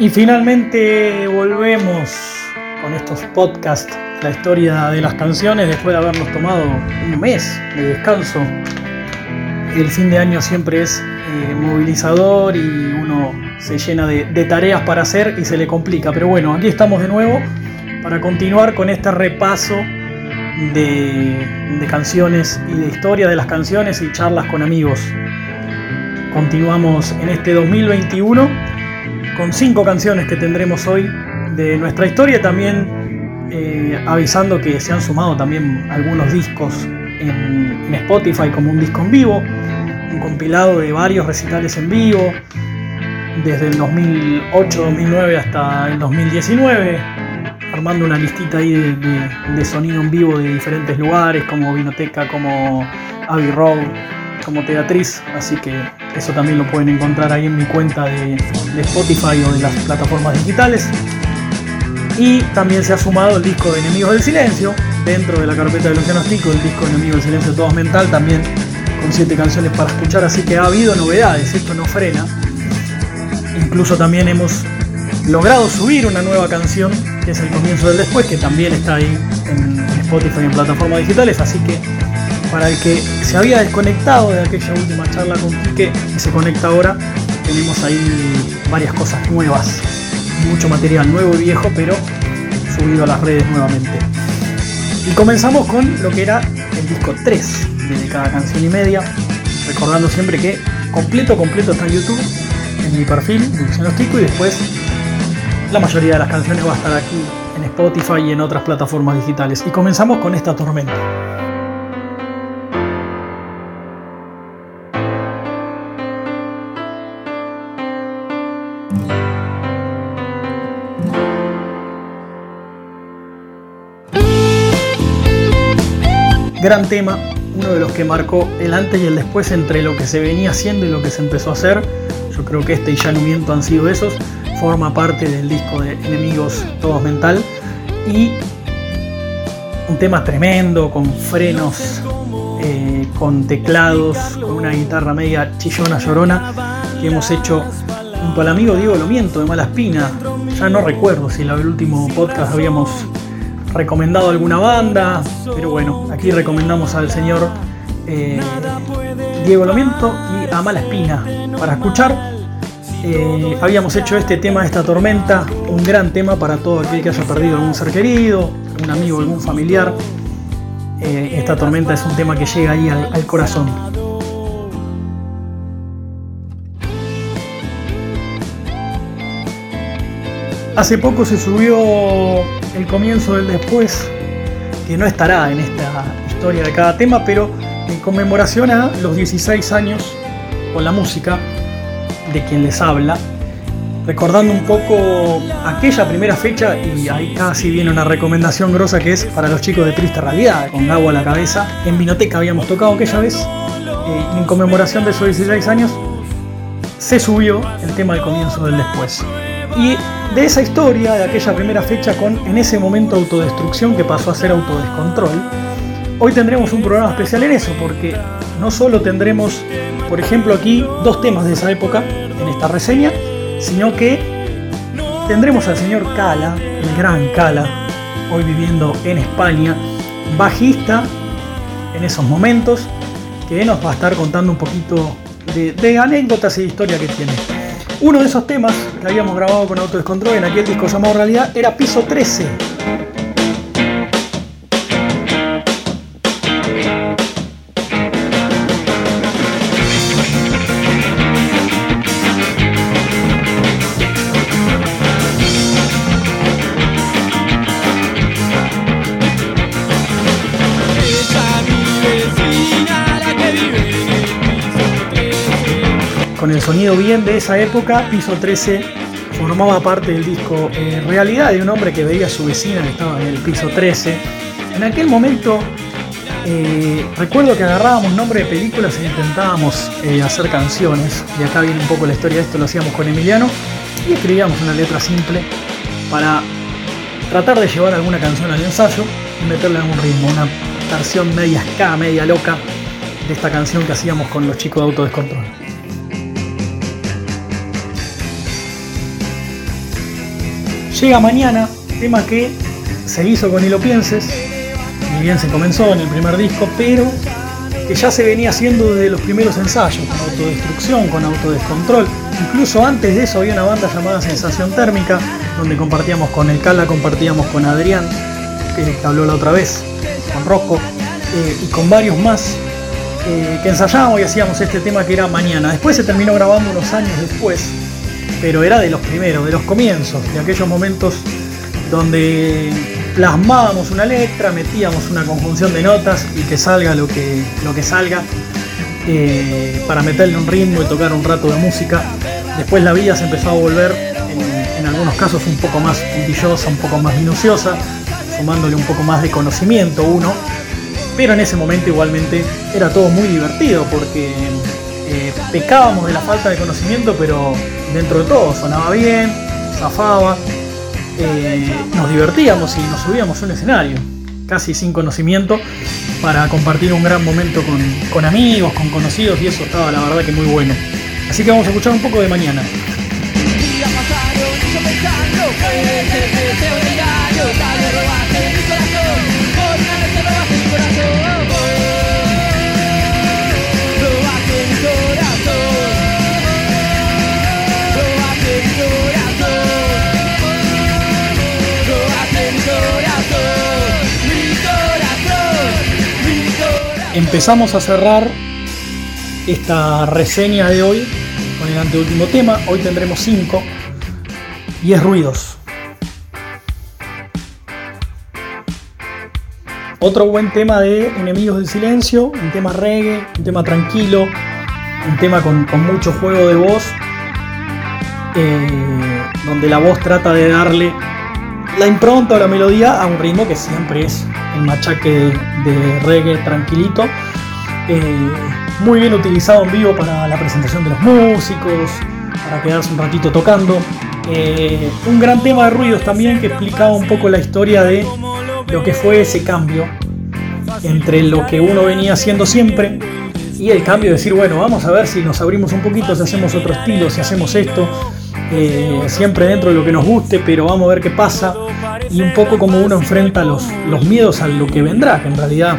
Y finalmente volvemos con estos podcasts, la historia de las canciones, después de habernos tomado un mes de descanso. El fin de año siempre es eh, movilizador y uno se llena de, tareas para hacer y se le complica. Pero bueno, aquí estamos de nuevo para continuar con este repaso de, de canciones y de historia de las canciones y charlas con amigos. Continuamos en este 2021 con cinco canciones que tendremos hoy de nuestra historia, también eh, avisando que se han sumado también algunos discos en, Spotify como un disco en vivo, un compilado de varios recitales en vivo, desde el 2008-2009 hasta el 2019, armando una listita ahí de, de, sonido en vivo de diferentes lugares, como Vinoteca, como Abbey Road, como Teatriz, así que eso también lo pueden encontrar ahí en mi cuenta de, Spotify o de las plataformas digitales. Y también se ha sumado el disco de Enemigos del Silencio, dentro de la carpeta de Luciano Stico, el disco Enemigos del Silencio Todo Mental, también con siete canciones para escuchar, así que ha habido novedades, esto no frena. Incluso también hemos logrado subir una nueva canción, que es el comienzo del después, que también está ahí en Spotify y en plataformas digitales, así que para el que se había desconectado de aquella última charla con Quique y se conecta ahora, tenemos ahí varias cosas nuevas, mucho material nuevo y viejo, pero subido a las redes nuevamente. Y comenzamos con lo que era el disco 3 de cada canción y media, recordando siempre que completo, completo está en YouTube, en mi perfil, Luciano Tico, y después la mayoría de las canciones va a estar aquí en Spotify y en otras plataformas digitales. Y comenzamos con esta tormenta. Gran tema, uno de los que marcó el antes y el después entre lo que se venía haciendo y lo que se empezó a hacer. Yo creo que este y Ya miento han sido esos. Forma parte del disco de Enemigos Todos Mental. Y un tema tremendo, con frenos, eh, con teclados, con una guitarra media chillona, llorona, que hemos hecho junto al amigo Diego Lomiento de Malaspina. Ya no recuerdo si en el último podcast habíamos recomendado alguna banda, pero bueno, aquí recomendamos al señor eh, Diego Lomiento y a Mala Espina para escuchar. Eh, habíamos hecho este tema, esta tormenta, un gran tema para todo aquel que haya perdido algún ser querido, un amigo, algún familiar. Eh, esta tormenta es un tema que llega ahí al corazón. Hace poco se subió el comienzo del después, que no estará en esta historia de cada tema, pero en conmemoración a los 16 años con la música de quien les habla, recordando un poco aquella primera fecha y ahí casi viene una recomendación grosa que es para los chicos de Triste Realidad, con agua a la cabeza. En Vinoteca habíamos tocado aquella vez eh, en conmemoración de esos 16 años se subió el tema del comienzo del después. Y de esa historia, de aquella primera fecha con en ese momento autodestrucción que pasó a ser autodescontrol, hoy tendremos un programa especial en eso, porque no solo tendremos, por ejemplo, aquí dos temas de esa época en esta reseña, sino que tendremos al señor Cala, el gran Cala, hoy viviendo en España, bajista en esos momentos, que nos va a estar contando un poquito de, de anécdotas y historia que tiene. Uno de esos temas que habíamos grabado con Autodescontrol en aquel disco llamado Realidad era Piso 13. Con el sonido bien de esa época, Piso 13 formaba parte del disco eh, Realidad de un hombre que veía a su vecina que estaba en el piso 13. En aquel momento eh, recuerdo que agarrábamos nombre de películas e intentábamos eh, hacer canciones, y acá viene un poco la historia de esto, lo hacíamos con Emiliano, y escribíamos una letra simple para tratar de llevar alguna canción al ensayo y meterle algún ritmo, una versión media ska, media loca de esta canción que hacíamos con los chicos de Autodescontrol. Llega mañana, tema que se hizo con Y lo pienses, ni bien se comenzó en el primer disco, pero que ya se venía haciendo desde los primeros ensayos, con autodestrucción, con autodescontrol. Incluso antes de eso había una banda llamada Sensación Térmica, donde compartíamos con el Cala, compartíamos con Adrián, que habló la otra vez, con Rocco, eh, y con varios más, eh, que ensayábamos y hacíamos este tema que era Mañana. Después se terminó grabando unos años después, pero era de los primeros, de los comienzos, de aquellos momentos donde plasmábamos una letra, metíamos una conjunción de notas y que salga lo que, lo que salga eh, para meterle un ritmo y tocar un rato de música. Después la vida se empezó a volver en, algunos casos un poco más puntillosa, un poco más minuciosa, sumándole un poco más de conocimiento uno. Pero en ese momento igualmente era todo muy divertido porque eh, pecábamos de la falta de conocimiento, pero dentro de todo sonaba bien, zafaba, eh, nos divertíamos y nos subíamos a un escenario, casi sin conocimiento, para compartir un gran momento con, amigos, con conocidos, y eso estaba la verdad que muy bueno. Así que vamos a escuchar un poco de mañana. Empezamos a cerrar esta reseña de hoy con el anteúltimo tema. Hoy tendremos cinco y es ruidos. Otro buen tema de Enemigos del Silencio, un tema reggae, un tema tranquilo, un tema con, mucho juego de voz, eh, donde la voz trata de darle la impronta o la melodía a un ritmo que siempre es el machaque de, reggae tranquilito. Eh, muy bien utilizado en vivo para la presentación de los músicos, para quedarse un ratito tocando. Eh, un gran tema de ruidos también que explicaba un poco la historia de lo que fue ese cambio entre lo que uno venía haciendo siempre y el cambio de decir, bueno, vamos a ver si nos abrimos un poquito, si hacemos otro estilo, si hacemos esto, eh, siempre dentro de lo que nos guste, pero vamos a ver qué pasa y un poco como uno enfrenta los, los miedos a lo que vendrá, que en realidad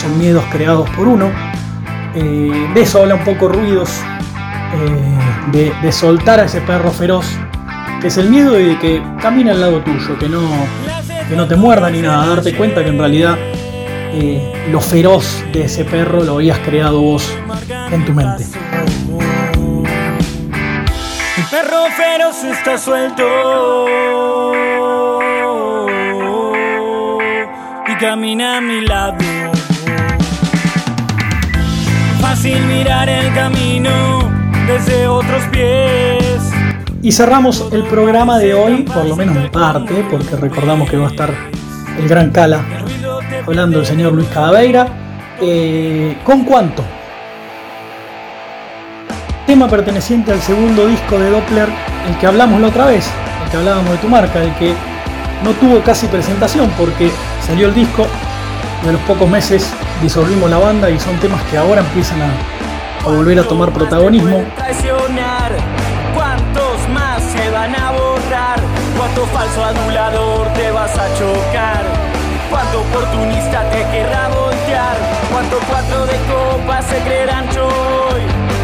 son miedos creados por uno. Eh, de eso habla un poco Ruidos, eh, de, soltar a ese perro feroz, que es el miedo de que camine al lado tuyo, que no, que no te muerda ni nada, darte cuenta que en realidad lo feroz de ese perro lo habías creado vos en tu mente. Perro feroz está suelto camina a mi lado. Fácil mirar el camino desde otros pies. Y cerramos el programa de hoy, por lo menos en parte, porque recordamos que va a estar el gran Cala hablando el señor Luis Cadaveira. Eh, ¿Con cuánto? Perteneciente al segundo disco de Doppler, el que hablamos la otra vez, el que hablábamos de tu marca, el que no tuvo casi presentación porque Salió el disco y a los pocos meses disolvimos la banda y son temas que ahora empiezan a, volver a tomar protagonismo. ¿Cuántos más se van a borrar? ¿Cuánto falso anulador te vas a chocar? ¿Cuánto oportunista te querrá voltear? ¿Cuánto cuatro de se creerán choy?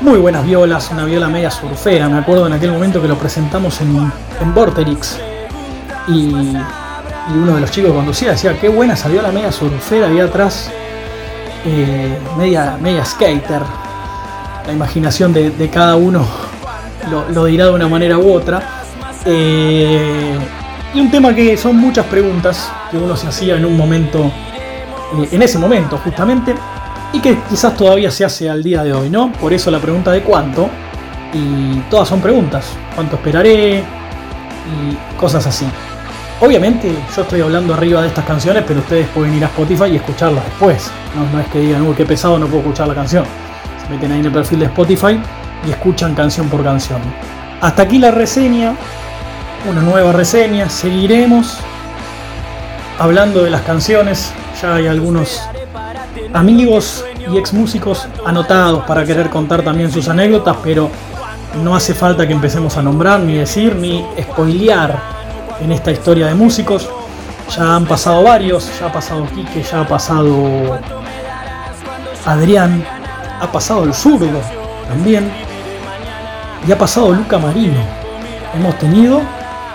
Muy buenas violas, una viola media surfera, me acuerdo en aquel momento que lo presentamos en, en Vorterix. Y, uno de los chicos conducía decía, qué buena esa viola media surfera ahí atrás, eh, media, media skater, la imaginación de, cada uno lo, dirá de una manera u otra. Eh, y un tema que son muchas preguntas que uno se hacía en un momento, eh, en ese momento justamente, y que quizás todavía se hace al día de hoy, ¿no? Por eso la pregunta de cuánto, y todas son preguntas, cuánto esperaré y cosas así. Obviamente yo estoy hablando arriba de estas canciones, pero ustedes pueden ir a Spotify y escucharlas después. No, es que digan, uy, qué pesado, no puedo escuchar la canción. Se meten ahí en el perfil de Spotify y escuchan canción por canción. Hasta aquí la reseña, una nueva reseña, seguiremos hablando de las canciones, ya hay algunos amigos y ex músicos anotados para querer contar también sus anécdotas, pero no hace falta que empecemos a nombrar, ni decir, ni spoilear en esta historia de músicos. Ya han pasado varios, ya ha pasado Quique, ya ha pasado Adrián, ha pasado el zurdo también, y ha pasado Luca Marino. Hemos tenido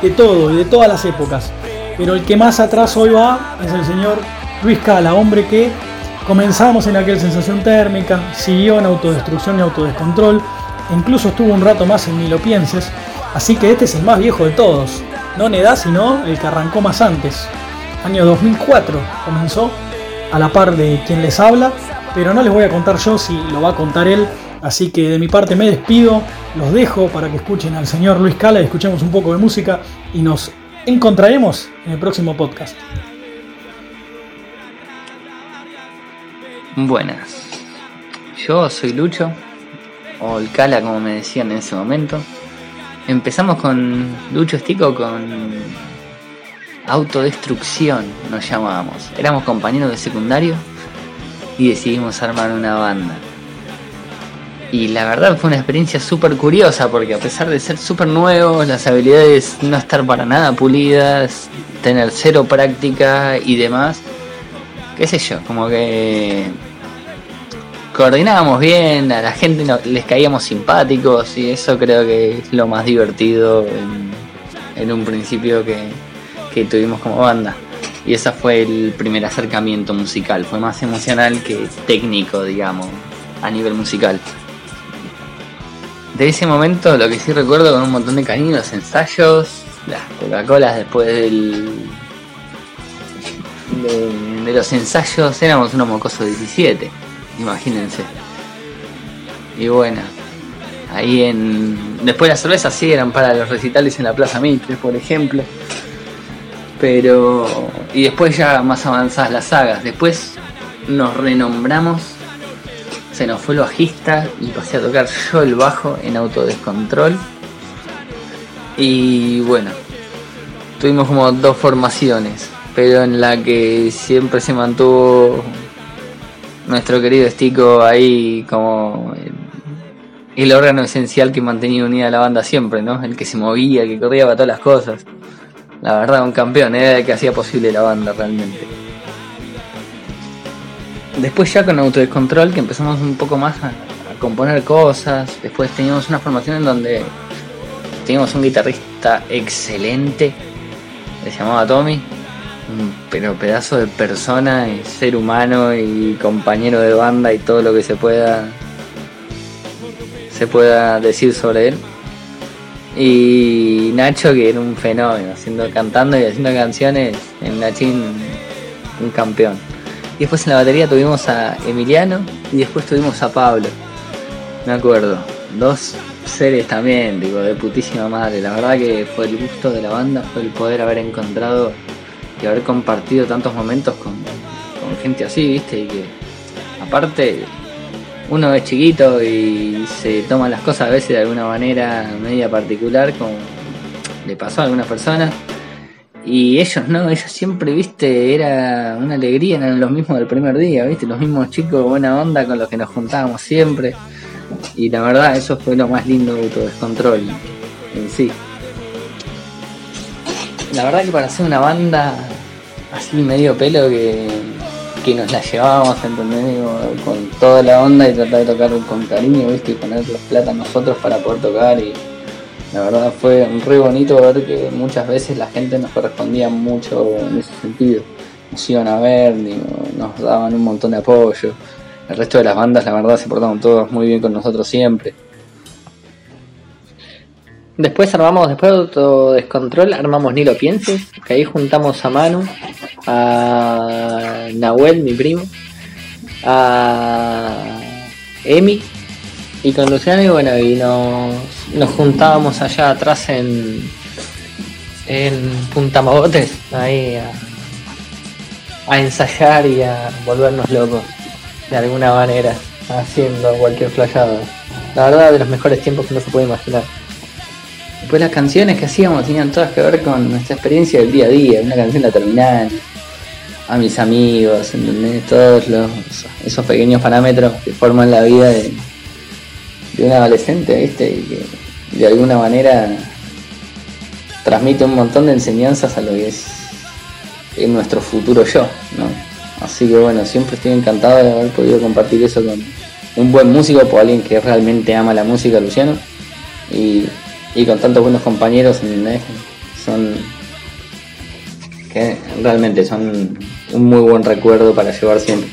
de todo y de todas las épocas, pero el que más atrás hoy va es el señor Luis Cala, hombre que comenzamos en aquel sensación térmica, siguió en autodestrucción y autodescontrol, e incluso estuvo un rato más en Ni lo pienses, así que este es el más viejo de todos, no en edad, sino el que arrancó más antes. Año 2004 comenzó a la par de quien les habla, pero no les voy a contar yo si lo va a contar él, así que de mi parte me despido, los dejo para que escuchen al señor Luis Cala y escuchemos un poco de música y nos encontraremos en el próximo podcast. Buenas, yo soy Lucho, o el Cala como me decían en ese momento. Empezamos con Lucho Estico con autodestrucción, nos llamábamos. Éramos compañeros de secundario y decidimos armar una banda. Y la verdad fue una experiencia súper curiosa porque a pesar de ser súper nuevos, las habilidades no estar para nada pulidas, tener cero práctica y demás, qué sé yo, como que coordinábamos bien, a la gente les caíamos simpáticos y eso creo que es lo más divertido en, un principio que, que tuvimos como banda. Y ese fue el primer acercamiento musical, fue más emocional que técnico, digamos, a nivel musical de ese momento lo que sí recuerdo con un montón de cariño, los ensayos, las Coca-Colas después del. De, los ensayos éramos unos mocosos 17, imagínense. Y bueno, ahí en. Después las cervezas sí eran para los recitales en la Plaza Mitre, por ejemplo. Pero. Y después ya más avanzadas las sagas. Después nos renombramos se nos fue el bajista y pasé a tocar yo el bajo en autodescontrol. Y bueno, tuvimos como dos formaciones, pero en la que siempre se mantuvo nuestro querido Estico ahí como el, órgano esencial que mantenía unida la banda siempre, ¿no? El que se movía, el que corría para todas las cosas. La verdad, un campeón, era el que hacía posible la banda realmente. Después ya con autodescontrol que empezamos un poco más a, componer cosas. Después teníamos una formación en donde teníamos un guitarrista excelente, se llamaba Tommy, pero pedazo de persona y ser humano y compañero de banda y todo lo que se pueda se pueda decir sobre él. Y Nacho que era un fenómeno, haciendo cantando y haciendo canciones en Nachín un campeón. Y después en la batería tuvimos a Emiliano y después tuvimos a Pablo. Me acuerdo. Dos seres también, digo, de putísima madre. La verdad que fue el gusto de la banda, fue el poder haber encontrado y haber compartido tantos momentos con, gente así, viste, y que aparte uno es chiquito y se toma las cosas a veces de alguna manera media particular, como le pasó a algunas personas y ellos no, ellos siempre, viste, era una alegría, eran los mismos del primer día, viste, los mismos chicos buena onda con los que nos juntábamos siempre. Y la verdad, eso fue lo más lindo de autodescontrol en sí. La verdad que para hacer una banda así medio pelo que, que nos la llevábamos, ¿entendés? con toda la onda y tratar de tocar con cariño, viste, y poner los plata nosotros para poder tocar y la verdad fue re bonito ver que muchas veces la gente nos correspondía mucho en ese sentido. Nos iban a ver, nos daban un montón de apoyo. El resto de las bandas, la verdad, se portaron todos muy bien con nosotros siempre. Después armamos, después de Autodescontrol, armamos Ni lo pienses, que ahí juntamos a Manu, a Nahuel, mi primo, a Emi y con Luciano y bueno, y nos, nos juntábamos allá atrás en, en Punta ahí a, ensayar y a volvernos locos de alguna manera, haciendo cualquier flayada. La verdad, de los mejores tiempos que no se puede imaginar. Después las canciones que hacíamos tenían todas que ver con nuestra experiencia del día a día, una canción la terminal, a mis amigos, ¿entendés? Todos los, esos pequeños parámetros que forman la vida de, de un adolescente, ¿viste? Y que de alguna manera transmite un montón de enseñanzas a lo que es en nuestro futuro yo, ¿no? Así que bueno, siempre estoy encantado de haber podido compartir eso con un buen músico, por alguien que realmente ama la música, Luciano, y, con tantos buenos compañeros, ¿entendés? Son que realmente son un muy buen recuerdo para llevar siempre.